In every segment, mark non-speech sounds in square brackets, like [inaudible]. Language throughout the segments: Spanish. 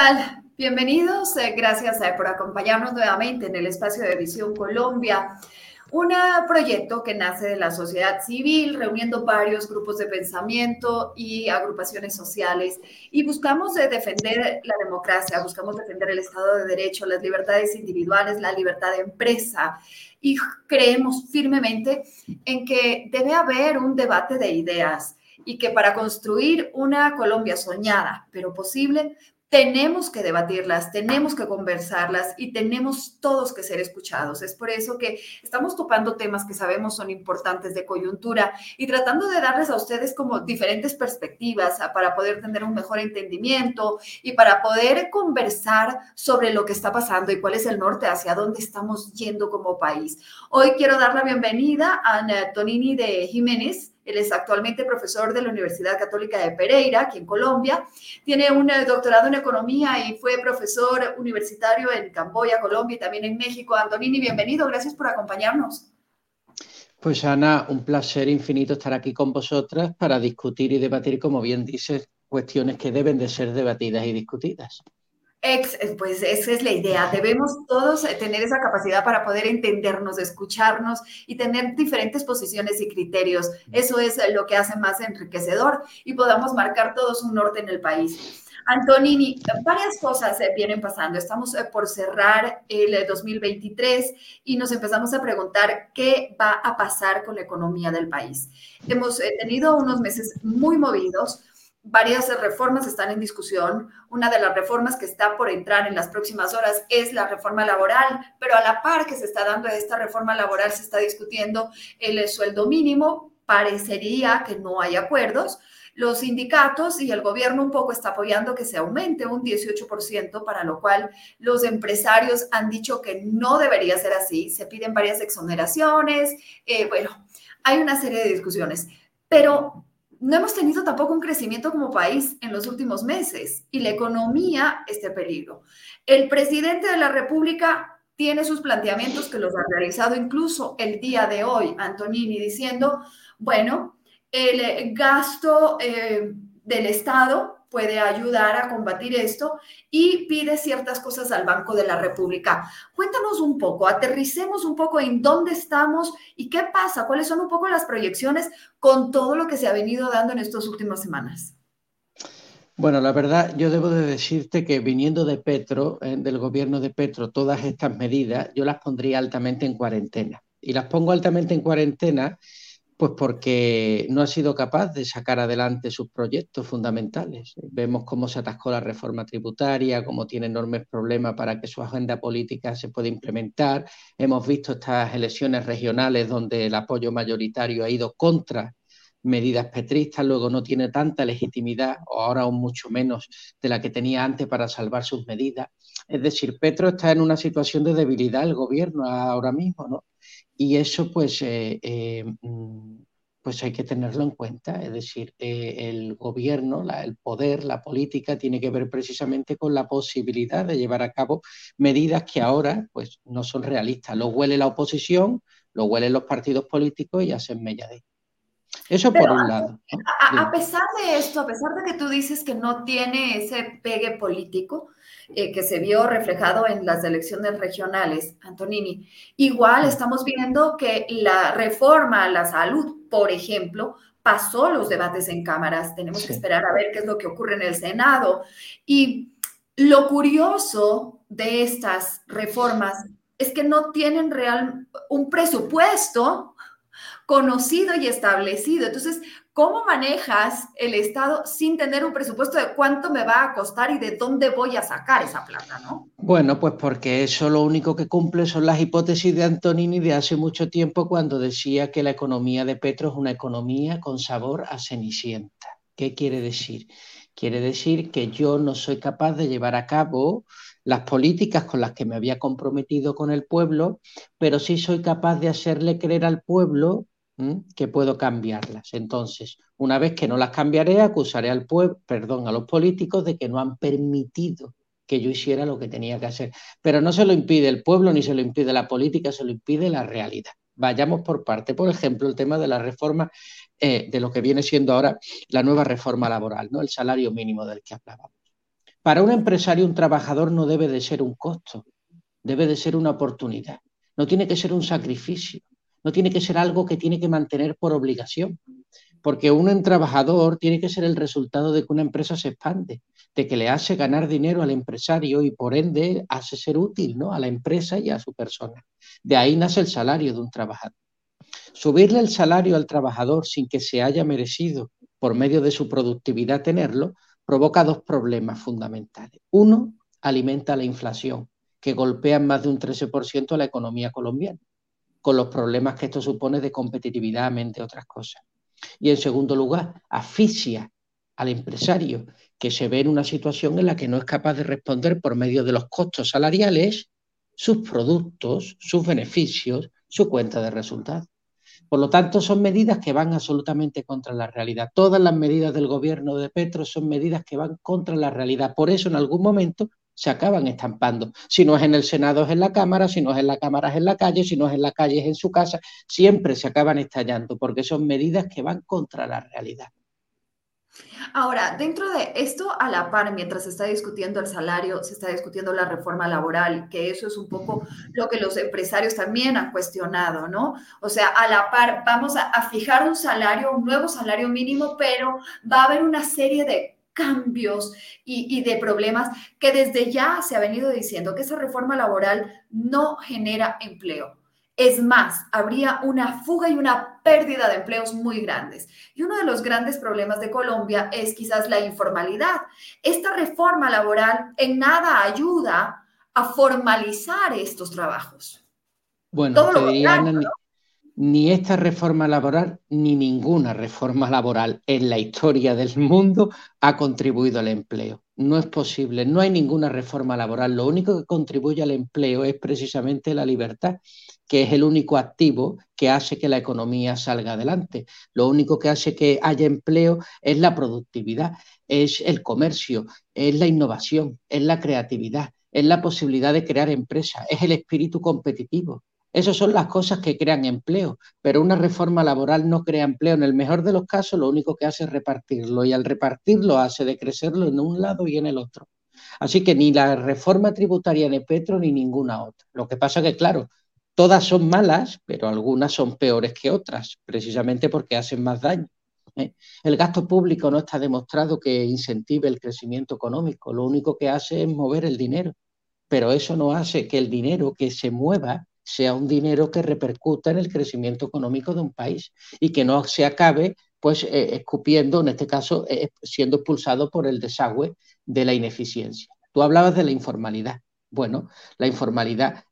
tal? Bienvenidos, eh, gracias eh, por acompañarnos nuevamente en el espacio de Visión Colombia, un proyecto que nace de la sociedad civil, reuniendo varios grupos de pensamiento y agrupaciones sociales, y buscamos eh, defender la democracia, buscamos defender el Estado de Derecho, las libertades individuales, la libertad de empresa, y creemos firmemente en que debe haber un debate de ideas y que para construir una Colombia soñada, pero posible, tenemos que debatirlas, tenemos que conversarlas y tenemos todos que ser escuchados. Es por eso que estamos topando temas que sabemos son importantes de coyuntura y tratando de darles a ustedes como diferentes perspectivas para poder tener un mejor entendimiento y para poder conversar sobre lo que está pasando y cuál es el norte, hacia dónde estamos yendo como país. Hoy quiero dar la bienvenida a Tonini de Jiménez. Él es actualmente profesor de la Universidad Católica de Pereira, aquí en Colombia. Tiene un eh, doctorado en economía y fue profesor universitario en Camboya, Colombia y también en México. Antonini, bienvenido. Gracias por acompañarnos. Pues Ana, un placer infinito estar aquí con vosotras para discutir y debatir, como bien dices, cuestiones que deben de ser debatidas y discutidas. Ex, eh, pues esa es la idea. Debemos todos eh, tener esa capacidad para poder entendernos, escucharnos y tener diferentes posiciones y criterios. Eso es eh, lo que hace más enriquecedor y podamos marcar todos un norte en el país. Antonini, varias cosas vienen pasando. Estamos por cerrar el 2023 y nos empezamos a preguntar qué va a pasar con la economía del país. Hemos tenido unos meses muy movidos Varias reformas están en discusión. Una de las reformas que está por entrar en las próximas horas es la reforma laboral, pero a la par que se está dando esta reforma laboral se está discutiendo el sueldo mínimo. Parecería que no hay acuerdos. Los sindicatos y el gobierno un poco está apoyando que se aumente un 18%, para lo cual los empresarios han dicho que no debería ser así. Se piden varias exoneraciones. Eh, bueno, hay una serie de discusiones. Pero no hemos tenido tampoco un crecimiento como país en los últimos meses y la economía está en peligro. El presidente de la República tiene sus planteamientos que los ha realizado incluso el día de hoy, Antonini, diciendo, bueno, el gasto eh, del Estado puede ayudar a combatir esto y pide ciertas cosas al Banco de la República. Cuéntanos un poco, aterricemos un poco en dónde estamos y qué pasa, cuáles son un poco las proyecciones con todo lo que se ha venido dando en estas últimas semanas. Bueno, la verdad, yo debo de decirte que viniendo de Petro, eh, del gobierno de Petro, todas estas medidas, yo las pondría altamente en cuarentena. Y las pongo altamente en cuarentena pues porque no ha sido capaz de sacar adelante sus proyectos fundamentales. Vemos cómo se atascó la reforma tributaria, cómo tiene enormes problemas para que su agenda política se pueda implementar. Hemos visto estas elecciones regionales donde el apoyo mayoritario ha ido contra medidas petristas, luego no tiene tanta legitimidad, o ahora aún mucho menos de la que tenía antes para salvar sus medidas. Es decir, Petro está en una situación de debilidad el gobierno ahora mismo, ¿no? Y eso pues, eh, eh, mm, pues hay que tenerlo en cuenta. Es decir, eh, el gobierno, el poder, la política tiene que ver precisamente con la posibilidad de llevar a cabo medidas que ahora pues, no son realistas. Lo huele la oposición, lo huelen los partidos políticos y hacen mella eso por un lado. A, pesar de esto, a pesar de que tú dices que no tiene ese pegue político eh, que se vio reflejado en las elecciones regionales, Antonini, igual estamos viendo que la reforma a la salud, por ejemplo, pasó los debates en cámaras. Tenemos que esperar a ver qué es lo que ocurre en el Senado. Y lo curioso de estas reformas es que no tienen real un presupuesto conocido y establecido. Entonces, ¿cómo manejas el Estado sin tener un presupuesto de cuánto me va a costar y de dónde voy a sacar esa plata, no? Bueno, pues porque eso lo único que cumple son las hipótesis de Antonini de hace mucho tiempo cuando decía que la economía de Petro es una economía con sabor a cenicienta. ¿Qué quiere decir? Quiere decir que yo no soy capaz de llevar a cabo las políticas con las que me había comprometido con el pueblo, pero sí soy capaz de hacerle creer al pueblo que puedo cambiarlas. Entonces, una vez que no las cambiaré, acusaré al pueblo, perdón, a los políticos de que no han permitido que yo hiciera lo que tenía que hacer. Pero no se lo impide el pueblo ni se lo impide la política, se lo impide la realidad. Vayamos por parte. Por ejemplo, el tema de la reforma, eh, de lo que viene siendo ahora la nueva reforma laboral, ¿no? El salario mínimo del que hablábamos. Para un empresario, un trabajador no debe de ser un costo, debe de ser una oportunidad. No tiene que ser un sacrificio, no tiene que ser algo que tiene que mantener por obligación, porque un trabajador tiene que ser el resultado de que una empresa se expande, de que le hace ganar dinero al empresario y por ende hace ser útil ¿no? a la empresa y a su persona. De ahí nace el salario de un trabajador. Subirle el salario al trabajador sin que se haya merecido por medio de su productividad tenerlo, provoca dos problemas fundamentales. Uno, alimenta la inflación, que golpea más de un 13% a la economía colombiana, con los problemas que esto supone de competitividad, entre otras cosas. Y en segundo lugar, asfixia al empresario, que se ve en una situación en la que no es capaz de responder por medio de los costos salariales sus productos, sus beneficios, su cuenta de resultados. Por lo tanto, son medidas que van absolutamente contra la realidad. Todas las medidas del gobierno de Petro son medidas que van contra la realidad. Por eso, en algún momento, se acaban estampando. Si no es en el Senado, es en la Cámara, si no es en la Cámara, es en la calle, si no es en la calle, es en su casa. Siempre se acaban estallando porque son medidas que van contra la realidad. Ahora, dentro de esto, a la par, mientras se está discutiendo el salario, se está discutiendo la reforma laboral, que eso es un poco lo que los empresarios también han cuestionado, ¿no? O sea, a la par, vamos a, fijar un salario, un nuevo salario mínimo, pero va a haber una serie de cambios y, y, de problemas que desde ya se ha venido diciendo que esa reforma laboral no genera empleo. Es más, habría una fuga y una pérdida de empleos muy grandes. Y uno de los grandes problemas de Colombia es quizás la informalidad. Esta reforma laboral en nada ayuda a formalizar estos trabajos. Bueno, ni esta reforma laboral ni ninguna reforma laboral en la historia del mundo ha contribuido al empleo. No es posible, no hay ninguna reforma laboral. Lo único que contribuye al empleo es precisamente la libertad que es el único activo que hace que la economía salga adelante. Lo único que hace que haya empleo es la productividad, es el comercio, es la innovación, es la creatividad, es la posibilidad de crear empresas, es el espíritu competitivo. Esas son las cosas que crean empleo, pero una reforma laboral no crea empleo. En el mejor de los casos, lo único que hace es repartirlo y al repartirlo hace decrecerlo en un lado y en el otro. Así que ni la reforma tributaria de Petro ni ninguna otra. Lo que pasa que, claro, Todas son malas, pero algunas son peores que otras, precisamente porque hacen más daño. ¿eh? El gasto público no está demostrado que incentive el crecimiento económico, lo único que hace es mover el dinero, pero eso no hace que el dinero que se mueva sea un dinero que repercuta en el crecimiento económico de un país y que no se acabe pues eh, escupiendo, en este caso, eh, siendo expulsado por el desagüe de la ineficiencia. Tú hablabas de la informalidad. Bueno, la informalidad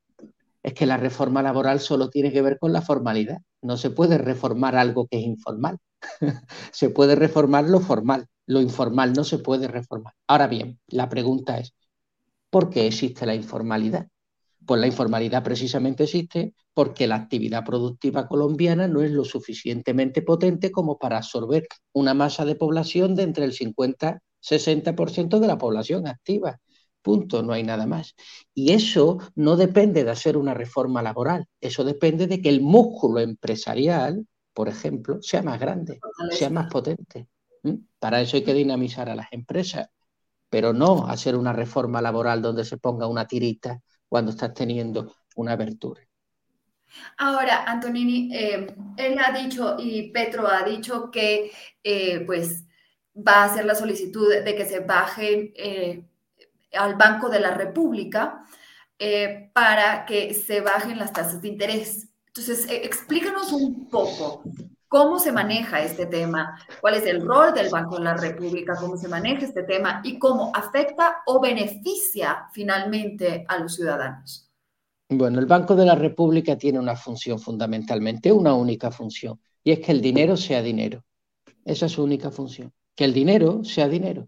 es que la reforma laboral solo tiene que ver con la formalidad. No se puede reformar algo que es informal. [laughs] se puede reformar lo formal. Lo informal no se puede reformar. Ahora bien, la pregunta es, ¿por qué existe la informalidad? Pues la informalidad precisamente existe porque la actividad productiva colombiana no es lo suficientemente potente como para absorber una masa de población de entre el 50 60% de la población activa. Punto, no hay nada más. Y eso no depende de hacer una reforma laboral, eso depende de que el músculo empresarial, por ejemplo, sea más grande, sea más potente. Para eso hay que dinamizar a las empresas, pero no hacer una reforma laboral donde se ponga una tirita cuando estás teniendo una abertura. Ahora, Antonini, eh, él ha dicho y Petro ha dicho que eh, pues va a hacer la solicitud de que se bajen eh, al Banco de la República para que se bajen las tasas de interés. Entonces, explícanos un poco cómo se maneja este tema, cuál es el rol del Banco de la República, cómo se maneja este tema y cómo afecta o beneficia finalmente a los ciudadanos. Bueno, el Banco de la República tiene una función fundamentalmente, una única función, y es que el dinero sea dinero. Esa es su única función, que el dinero sea dinero.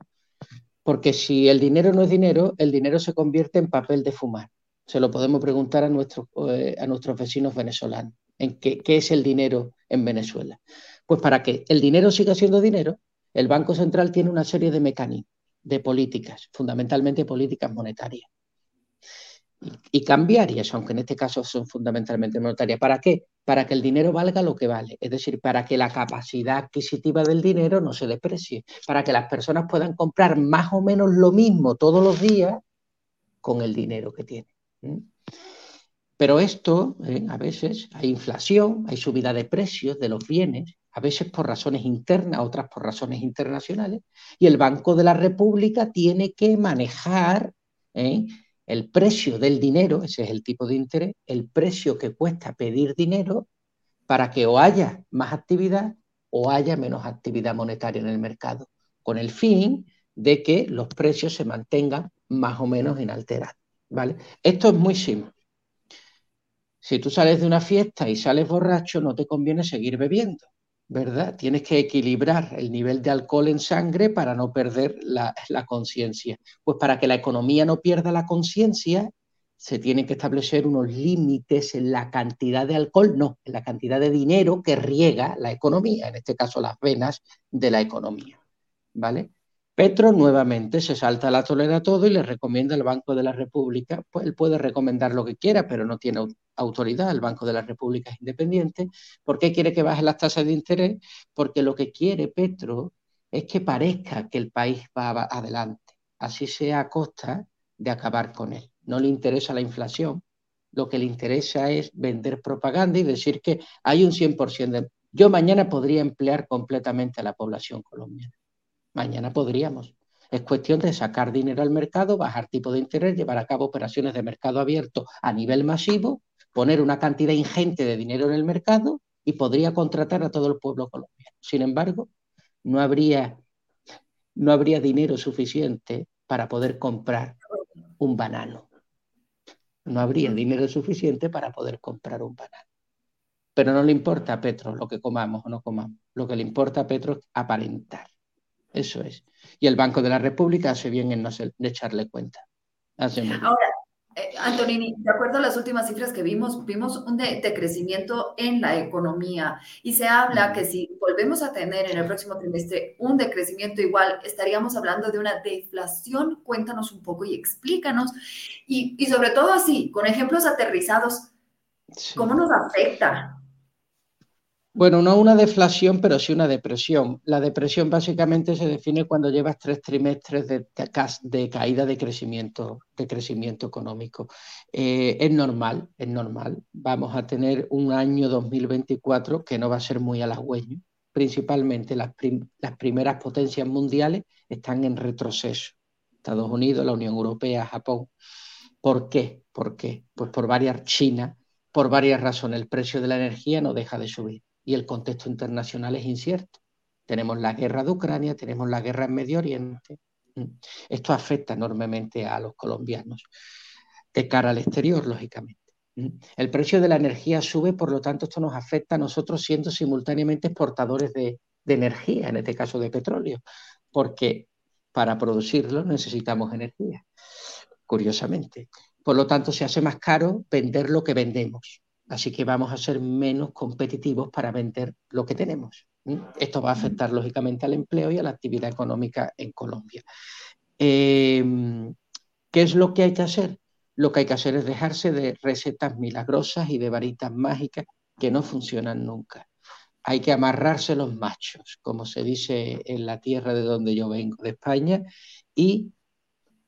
Porque si el dinero no es dinero, el dinero se convierte en papel de fumar. Se lo podemos preguntar a nuestros, eh, a nuestros vecinos venezolanos. ¿En qué, es el dinero en Venezuela? Pues para que el dinero siga siendo dinero, el Banco Central tiene una serie de mecanismos, de políticas, fundamentalmente políticas monetarias. y, cambiarias, aunque en este caso son fundamentalmente monetarias. ¿Para qué? Para que el dinero valga lo que vale, es decir, para que la capacidad adquisitiva del dinero no se deprecie, para que las personas puedan comprar más o menos lo mismo todos los días con el dinero que tienen. Pero esto, eh, a veces, hay inflación, hay subida de precios de los bienes, a veces por razones internas, otras por razones internacionales, y el Banco de la República tiene que manejar ¿eh? el precio del dinero, ese es el tipo de interés, el precio que cuesta pedir dinero para que o haya más actividad o haya menos actividad monetaria en el mercado, con el fin de que los precios se mantengan más o menos inalterados. ¿vale? Esto es muy simple. Si tú sales de una fiesta y sales borracho, no te conviene seguir bebiendo. ¿verdad? Tienes que equilibrar el nivel de alcohol en sangre para no perder la, conciencia. Pues para que la economía no pierda la conciencia, se tienen que establecer unos límites en la cantidad de alcohol, no, en la cantidad de dinero que riega la economía, en este caso las venas de la economía. ¿Vale? Petro nuevamente se salta la tolera todo y le recomienda al Banco de la República, pues él puede recomendar lo que quiera, pero no tiene autoridad, el Banco de la República es independiente. ¿Por qué quiere que bajen las tasas de interés? Porque lo que quiere Petro es que parezca que el país va adelante, así sea a costa de acabar con él. No le interesa la inflación, lo que le interesa es vender propaganda y decir que hay un 100% de... Yo mañana podría emplear completamente a la población colombiana Mañana podríamos. Es cuestión de sacar dinero al mercado, bajar tipo de interés, llevar a cabo operaciones de mercado abierto a nivel masivo, poner una cantidad ingente de dinero en el mercado y podría contratar a todo el pueblo colombiano. Sin embargo, no habría, no habría dinero suficiente para poder comprar un banano. No habría dinero suficiente para poder comprar un banano. Pero no le importa a Petro lo que comamos o no comamos. Lo que le importa a Petro es aparentar. Eso es. Y el Banco de la República hace bien en no echarle cuenta. Ahora, eh, Antonini, de acuerdo a las últimas cifras que vimos, vimos un decrecimiento en la economía y se habla que si volvemos a tener en el próximo trimestre un decrecimiento igual, estaríamos hablando de una deflación. Cuéntanos un poco y explícanos. Y, y sobre todo así, con ejemplos aterrizados, ¿cómo nos afecta? Bueno, no una deflación, pero sí una depresión. La depresión básicamente se define cuando llevas tres trimestres de, caída de crecimiento, de crecimiento económico. Eh, es normal, es normal. Vamos a tener un año 2024 que no va a ser muy halagüeño. Principalmente las, las primeras potencias mundiales están en retroceso. Estados Unidos, la Unión Europea, Japón. ¿Por qué? ¿Por qué? Pues por varias, China, por varias razones. El precio de la energía no deja de subir y el contexto internacional es incierto. Tenemos la guerra de Ucrania, tenemos la guerra en Medio Oriente. Mm. Esto afecta enormemente a los colombianos de cara al exterior, lógicamente. Mm. El precio de la energía sube, por lo tanto, esto nos afecta a nosotros siendo simultáneamente exportadores de, de energía, en este caso de petróleo, porque para producirlo necesitamos energía, curiosamente. Por lo tanto, se hace más caro vender lo que vendemos. Así que vamos a ser menos competitivos para vender lo que tenemos. Esto va a afectar lógicamente al empleo y a la actividad económica en Colombia. Em, ¿Qué es lo que hay que hacer? Lo que hay que hacer es dejarse de recetas milagrosas y de varitas mágicas que no funcionan nunca. Hay que amarrarse los machos, como se dice en la tierra de donde yo vengo, de España, y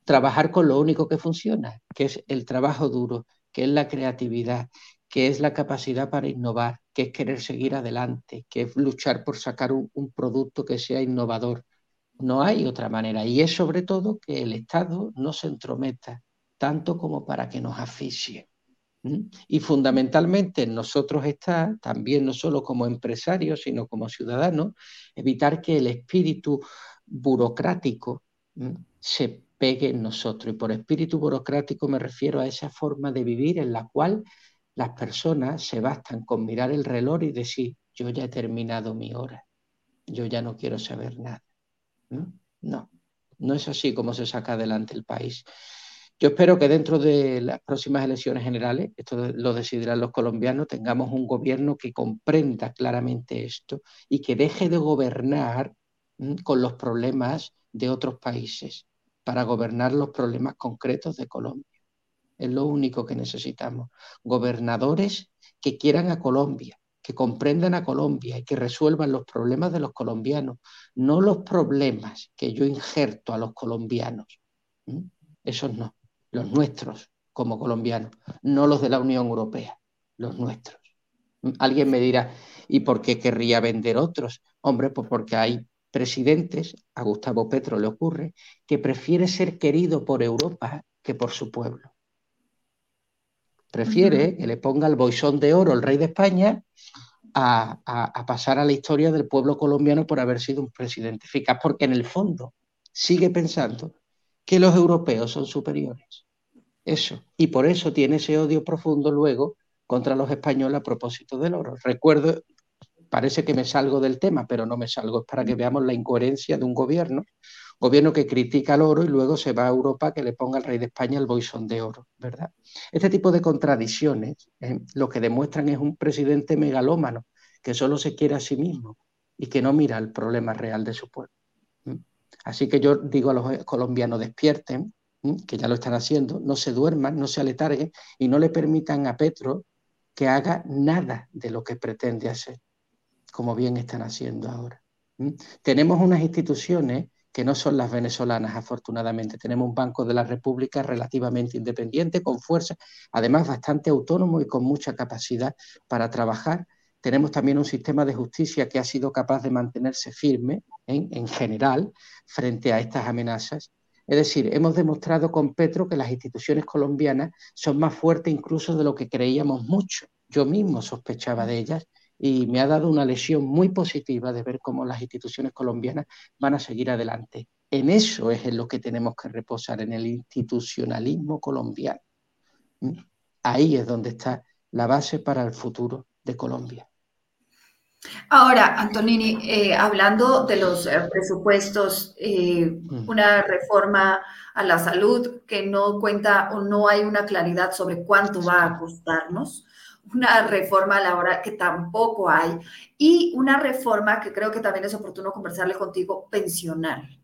trabajar con lo único que funciona, que es el trabajo duro, que es la creatividad, que es la capacidad para innovar, que es querer seguir adelante, que es luchar por sacar un, producto que sea innovador. No hay otra manera. Y es sobre todo que el Estado no se entrometa tanto como para que nos asfixie. Y fundamentalmente nosotros está, también no solo como empresarios, sino como ciudadanos, evitar que el espíritu burocrático se pegue en nosotros. Y por espíritu burocrático me refiero a esa forma de vivir en la cual las personas se bastan con mirar el reloj y decir, yo ya he terminado mi hora, yo ya no quiero saber nada. No, no es así como se saca adelante el país. Yo espero que dentro de las próximas elecciones generales, esto lo decidirán los colombianos, tengamos un gobierno que comprenda claramente esto y que deje de gobernar con los problemas de otros países para gobernar los problemas concretos de Colombia. Es lo único que necesitamos. Gobernadores que quieran a Colombia, que comprendan a Colombia y que resuelvan los problemas de los colombianos, no los problemas que yo injerto a los colombianos. Esos no, los nuestros como colombianos, no los de la Unión Europea, los nuestros. Alguien me dirá, ¿y por qué querría vender otros? Hombre, pues porque hay presidentes, a Gustavo Petro le ocurre, que prefiere ser querido por Europa que por su pueblo. Prefiere que le ponga el boisón de oro el rey de España a, pasar a la historia del pueblo colombiano por haber sido un presidente eficaz, porque en el fondo sigue pensando que los europeos son superiores. Eso. Y por eso tiene ese odio profundo luego contra los españoles a propósito del oro. Recuerdo, parece que me salgo del tema, pero no me salgo, es para que veamos la incoherencia de un gobierno, gobierno que critica el oro y luego se va a Europa que le ponga al rey de España el boisón de oro, ¿verdad? Este tipo de contradicciones eh, lo que demuestran es un presidente megalómano que solo se quiere a sí mismo y que no mira el problema real de su pueblo. Así que yo digo a los colombianos, despierten, que ya lo están haciendo, no se duerman, no se aletarguen y no le permitan a Petro que haga nada de lo que pretende hacer, como bien están haciendo ahora. Tenemos unas instituciones que no son las venezolanas, afortunadamente. Tenemos un Banco de la República relativamente independiente, con fuerza, además bastante autónomo y con mucha capacidad para trabajar. Tenemos también un sistema de justicia que ha sido capaz de mantenerse firme en general frente a estas amenazas es decir, hemos demostrado con Petro que las instituciones colombianas son más fuertes incluso de lo que creíamos mucho. Yo mismo sospechaba de ellas y me ha dado una lesión muy positiva de ver cómo las instituciones colombianas van a seguir adelante. En eso es en lo que tenemos que reposar, en el institucionalismo colombiano. ¿Mm? Ahí es donde está la base para el futuro de Colombia. Ahora, Antonini, eh, hablando de los eh, presupuestos, eh, mm. una reforma a la salud que no cuenta o no hay una claridad sobre cuánto va a costarnos, una reforma laboral que tampoco hay y una reforma que creo que también es oportuno conversarle contigo, pensional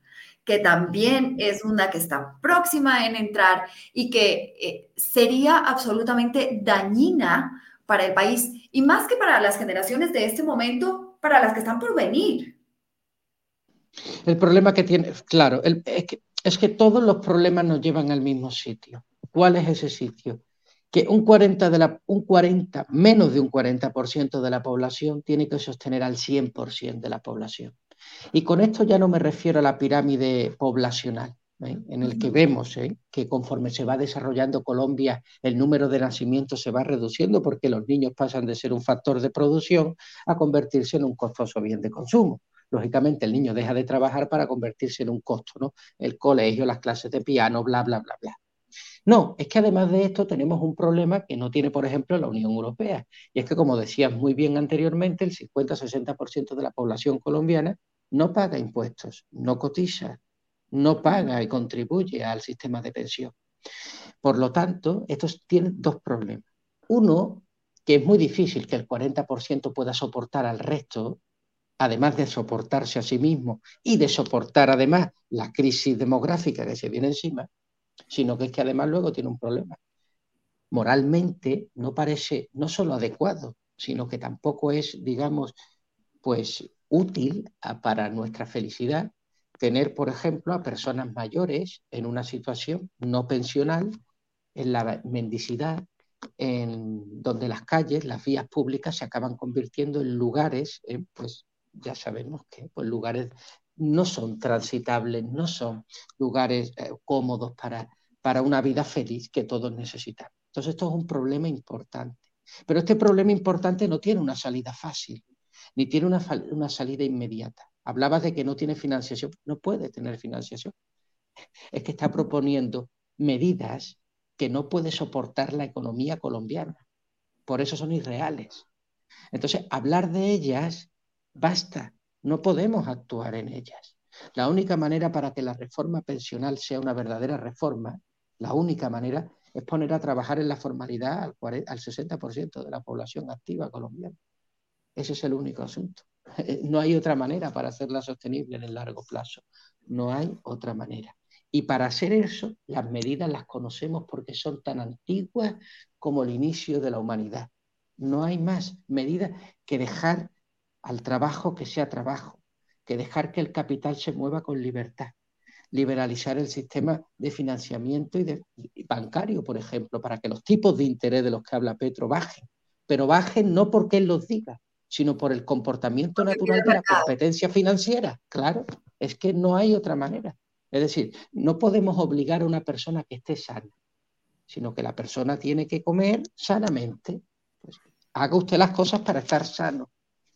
que también es una que está próxima en entrar y que sería absolutamente dañina para el país y más que para las generaciones de este momento, para las que están por venir. El problema que tiene, claro, es, que, es que todos los problemas nos llevan al mismo sitio. ¿Cuál es ese sitio? Que un 40, de la, un 40 menos de un 40% de la población tiene que sostener al 100% de la población. Y con esto ya no me refiero a la pirámide poblacional, ¿eh? en el que vemos ¿eh? que conforme se va desarrollando Colombia, el número de nacimientos se va reduciendo porque los niños pasan de ser un factor de producción a convertirse en un costoso bien de consumo. Lógicamente, el niño deja de trabajar para convertirse en un costo, ¿no? El colegio, las clases de piano, bla, bla, bla, bla. No, es que además de esto tenemos un problema que no tiene, por ejemplo, la Unión Europea. Y es que, como decías muy bien anteriormente, el 50-60% de la población colombiana no paga impuestos, no cotiza, no paga y contribuye al sistema de pensión. Por lo tanto, estos tienen dos problemas. Uno, que es muy difícil que el 40% pueda soportar al resto, además de soportarse a sí mismo y de soportar además la crisis demográfica que se viene encima, sino que es que además luego tiene un problema. Moralmente no parece no solo adecuado, sino que tampoco es, digamos, pues útil para nuestra felicidad tener, por ejemplo, a personas mayores en una situación no pensional, en la mendicidad, en donde las calles, las vías públicas se acaban convirtiendo en lugares, eh, pues ya sabemos que pues, lugares no son transitables, no son lugares eh, cómodos para, para una vida feliz que todos necesitamos. Entonces esto es un problema importante. Pero este problema importante no tiene una salida fácil, ni tiene una, una salida inmediata. Hablabas de que no tiene financiación. No puede tener financiación. Es que está proponiendo medidas que no puede soportar la economía colombiana. Por eso son irreales. Entonces, hablar de ellas basta. No podemos actuar en ellas. La única manera para que la reforma pensional sea una verdadera reforma, la única manera es poner a trabajar en la formalidad al, al 60% de la población activa colombiana. Ese es el único asunto. No hay otra manera para hacerla sostenible en el largo plazo. No hay otra manera. Y para hacer eso, las medidas las conocemos porque son tan antiguas como el inicio de la humanidad. No hay más medidas que dejar al trabajo que sea trabajo, que dejar que el capital se mueva con libertad, liberalizar el sistema de financiamiento y, de, bancario, por ejemplo, para que los tipos de interés de los que habla Petro bajen, pero bajen no porque él los diga, sino por el comportamiento natural de la competencia financiera. Claro, es que no hay otra manera. Es decir, no podemos obligar a una persona que esté sana, sino que la persona tiene que comer sanamente. Pues, haga usted las cosas para estar sano.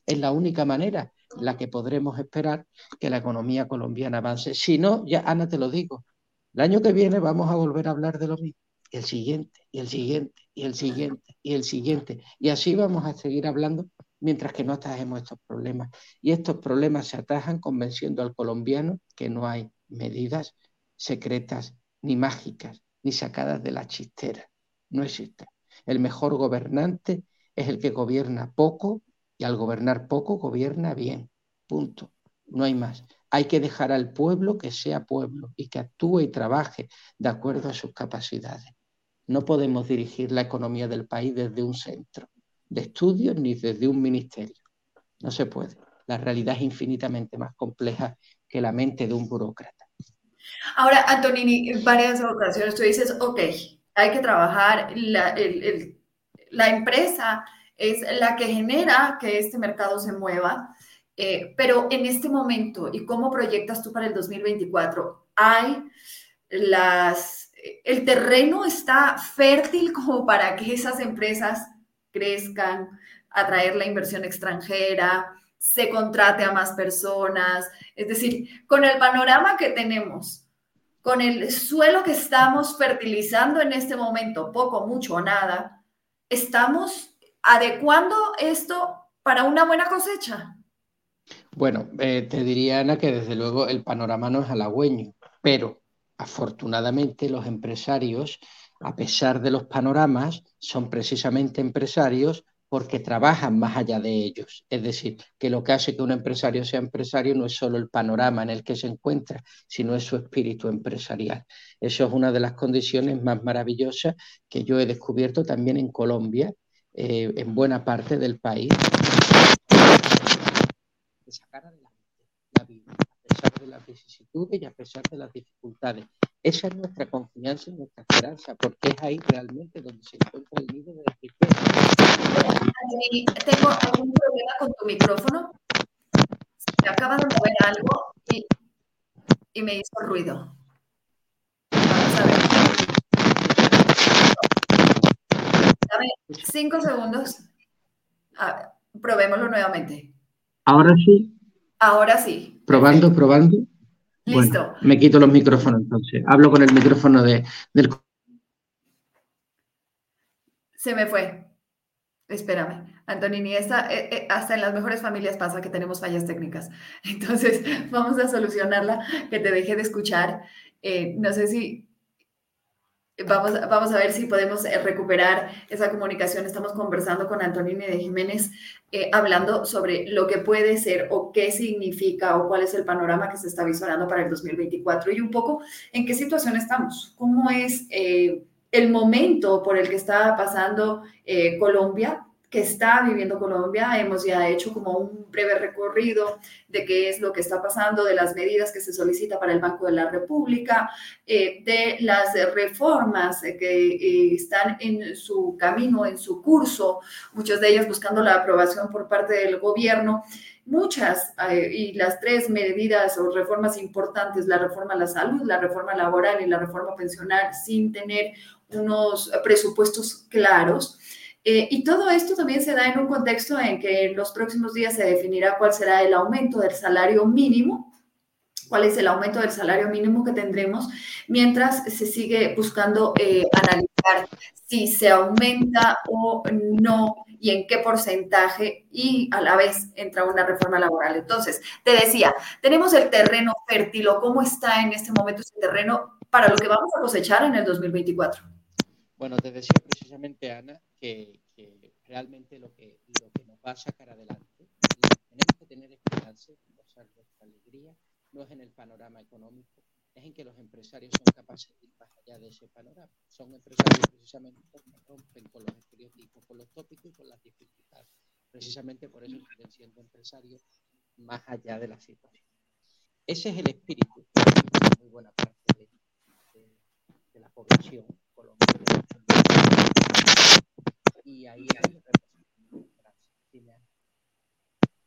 Es la única manera en la que podremos esperar que la economía colombiana avance. Si no, ya Ana te lo digo, el año que viene vamos a volver a hablar de lo mismo. El siguiente, y el siguiente, y el siguiente, y el siguiente. Y así vamos a seguir hablando mientras que no atajemos estos problemas. Y estos problemas se atajan convenciendo al colombiano que no hay medidas secretas ni mágicas, ni sacadas de la chistera. No existe. El mejor gobernante es el que gobierna poco y al gobernar poco gobierna bien. Punto. No hay más. Hay que dejar al pueblo que sea pueblo y que actúe y trabaje de acuerdo a sus capacidades. No podemos dirigir la economía del país desde un centro de estudios ni desde un ministerio. No se puede. La realidad es infinitamente más compleja que la mente de un burócrata. Ahora, Antonini, en varias ocasiones tú dices, ok, hay que trabajar, la, la empresa es la que genera que este mercado se mueva, eh, pero en este momento, ¿y cómo proyectas tú para el 2024? Hay las, el terreno está fértil como para que esas empresas crezcan, atraer la inversión extranjera, se contrate a más personas. Es decir, con el panorama que tenemos, con el suelo que estamos fertilizando en este momento, poco, mucho o nada, estamos adecuando esto para una buena cosecha. Bueno, eh, te diría, Ana, que desde luego el panorama no es halagüeño, pero afortunadamente los empresarios a pesar de los panoramas, son precisamente empresarios porque trabajan más allá de ellos. Es decir, que lo que hace que un empresario sea empresario no es solo el panorama en el que se encuentra, sino es su espíritu empresarial. Eso es una de las condiciones más maravillosas que yo he descubierto también en Colombia, eh, en buena parte del país. De sacar adelante la vida, a pesar de las vicisitudes y a pesar de las dificultades. Esa es nuestra confianza y nuestra esperanza, porque es ahí realmente donde se encuentra el nido de la riqueza. Tengo algún problema con tu micrófono. Se acaba de mover algo y, y me hizo ruido. Vamos a ver. Dame cinco segundos. A probémoslo nuevamente. Ahora sí. Ahora sí. Probando, probando. Listo. me quito los micrófonos entonces. Hablo con el micrófono de, del... Se me fue. Espérame, Antonini, esta, eh, eh, hasta en las mejores familias pasa que tenemos fallas técnicas. [laughs] Entonces, vamos a solucionarla, que te deje de escuchar. Eh, no sé si Vamos, a ver si podemos eh, recuperar esa comunicación. Estamos conversando con Antonini de Jiménez, eh, hablando sobre lo que puede ser o qué significa o cuál es el panorama que se está visorando para el 2024 y un poco en qué situación estamos, cómo es eh, el momento por el que está pasando Colombia que está viviendo Colombia. Hemos ya hecho como un breve recorrido de qué es lo que está pasando, de las medidas que se solicita para el Banco de la República, eh, de las reformas que eh, están en su camino, en su curso, muchas de ellas buscando la aprobación por parte del gobierno. Muchas eh, y las tres medidas o reformas importantes, la reforma a la salud, la reforma laboral y la reforma pensional, sin tener unos presupuestos claros. Eh, y todo esto también se da en un contexto en que en los próximos días se definirá cuál será el aumento del salario mínimo, cuál es el aumento del salario mínimo que tendremos, mientras se sigue buscando eh, analizar si se aumenta o no y en qué porcentaje y a la vez entra una reforma laboral. Entonces, te decía, tenemos el terreno fértil o cómo está en este momento ese terreno para lo que vamos a cosechar en el 2024. Bueno, te decía precisamente, Ana, que, realmente lo que, lo que nos va a sacar adelante, tenemos que tener esperanza, nuestra alegría no es en el panorama económico, es en que los empresarios son capaces de ir más allá de ese panorama. Son empresarios precisamente porque rompen con los estereotipos, con los tópicos y con las dificultades. Precisamente por eso siguen siendo empresarios más allá de la situación. Ese es el espíritu de muy buena parte de, la población colombiana. Y ahí hay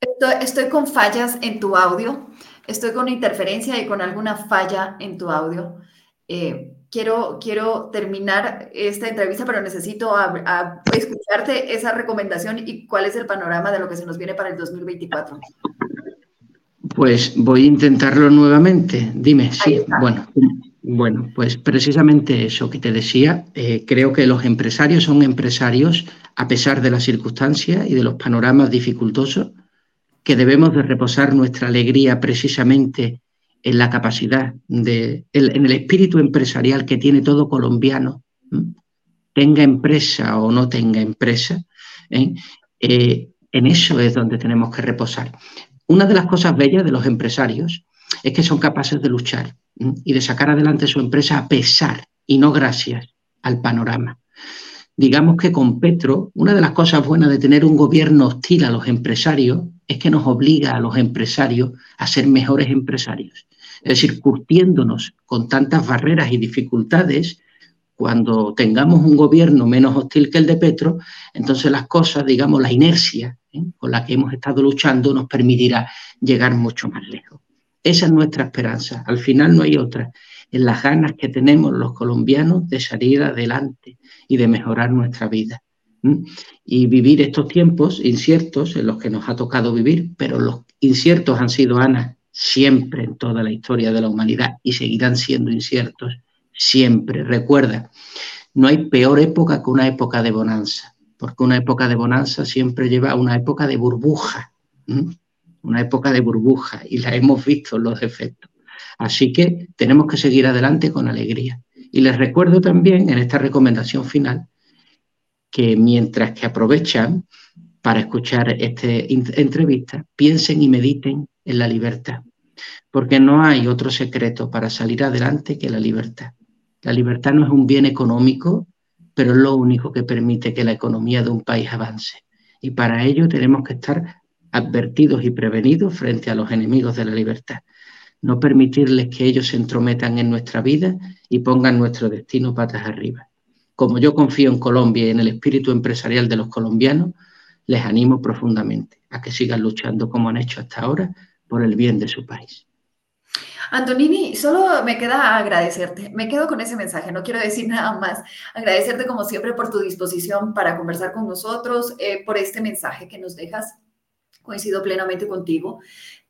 Estoy, estoy, con fallas en tu audio, estoy con interferencia y con alguna falla en tu audio. Eh, quiero, quiero terminar esta entrevista, pero necesito escucharte esa recomendación y cuál es el panorama de lo que se nos viene para el 2024. Pues voy a intentarlo nuevamente. Dime, sí. Bueno, bueno, pues precisamente eso que te decía. Eh, creo que los empresarios son empresarios a pesar de las circunstancias y de los panoramas dificultosos, que debemos de reposar nuestra alegría precisamente en la capacidad, de, en el espíritu empresarial que tiene todo colombiano, tenga empresa o no tenga empresa, ¿eh? Eh, en eso es donde tenemos que reposar. Una de las cosas bellas de los empresarios es que son capaces de luchar y de sacar adelante su empresa a pesar y no gracias al panorama. Digamos que con Petro, una de las cosas buenas de tener un gobierno hostil a los empresarios es que nos obliga a los empresarios a ser mejores empresarios. Es decir, curtiéndonos con tantas barreras y dificultades, cuando tengamos un gobierno menos hostil que el de Petro, entonces las cosas, digamos, la inercia ¿eh? con la que hemos estado luchando nos permitirá llegar mucho más lejos. Esa es nuestra esperanza. Al final no hay otra. En las ganas que tenemos los colombianos de salir adelante y de mejorar nuestra vida. Y vivir estos tiempos inciertos en los que nos ha tocado vivir, pero los inciertos han sido, Ana, siempre en toda la historia de la humanidad y seguirán siendo inciertos siempre. Recuerda, no hay peor época que una época de bonanza, porque una época de bonanza siempre lleva a una época de burbuja, una época de burbuja, y la hemos visto los efectos. Así que tenemos que seguir adelante con alegría. Y les recuerdo también en esta recomendación final que mientras que aprovechan para escuchar esta entrevista, piensen y mediten en la libertad, porque no hay otro secreto para salir adelante que la libertad. La libertad no es un bien económico, pero es lo único que permite que la economía de un país avance. Y para ello tenemos que estar advertidos y prevenidos frente a los enemigos de la libertad. No permitirles que ellos se entrometan en nuestra vida y pongan nuestro destino patas arriba. Como yo confío en Colombia y en el espíritu empresarial de los colombianos, les animo profundamente a que sigan luchando como han hecho hasta ahora por el bien de su país. Antonini, solo me queda agradecerte. Me quedo con ese mensaje, no quiero decir [laughs] nada más. Agradecerte como siempre por tu disposición para conversar con nosotros, eh, por este mensaje que nos dejas. Coincido plenamente contigo.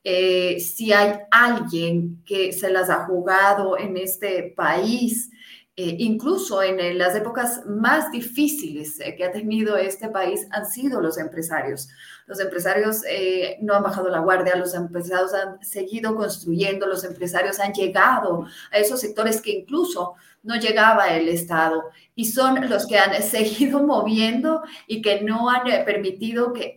Eh, si hay alguien que se las ha jugado en este país, eh, incluso en las épocas más difíciles que ha tenido este país, han sido los empresarios. Los empresarios eh, no han bajado la guardia, los empresarios han seguido construyendo, los empresarios han llegado a esos sectores que incluso no llegaba el Estado y son los que han [laughs] seguido moviendo y que no han eh, permitido que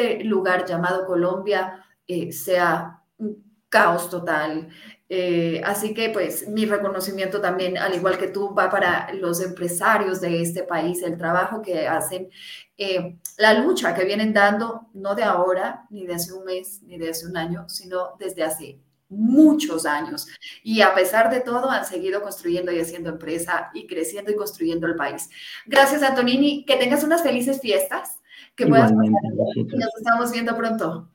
este lugar llamado Colombia eh, sea un caos total. así que pues mi reconocimiento también, al igual que tú, va para los empresarios de este país, el trabajo que hacen eh, la lucha que vienen dando, no de ahora, ni de hace un mes, ni de hace un año, sino desde hace muchos años. Y a pesar de todo, han seguido construyendo y haciendo empresa y creciendo y construyendo el país. Gracias, Antonini. Que tengas unas felices fiestas. Que puedas nos estamos viendo pronto.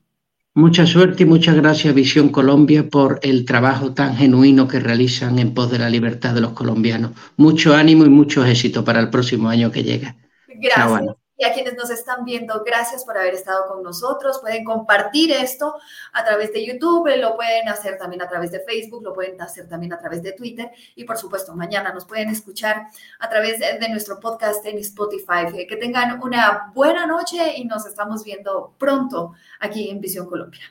Mucha suerte y muchas gracias Visión Colombia por el trabajo tan genuino que realizan en pos de la libertad de los colombianos. Mucho ánimo y mucho éxito para el próximo año que llega. Gracias. Y a quienes nos están viendo, gracias por haber estado con nosotros. Pueden compartir esto a través de YouTube, lo pueden hacer también a través de Facebook, lo pueden hacer también a través de Twitter. Y por supuesto, mañana nos pueden escuchar a través de, nuestro podcast en Spotify. Que tengan una buena noche y nos estamos viendo pronto aquí en Visión Colombia.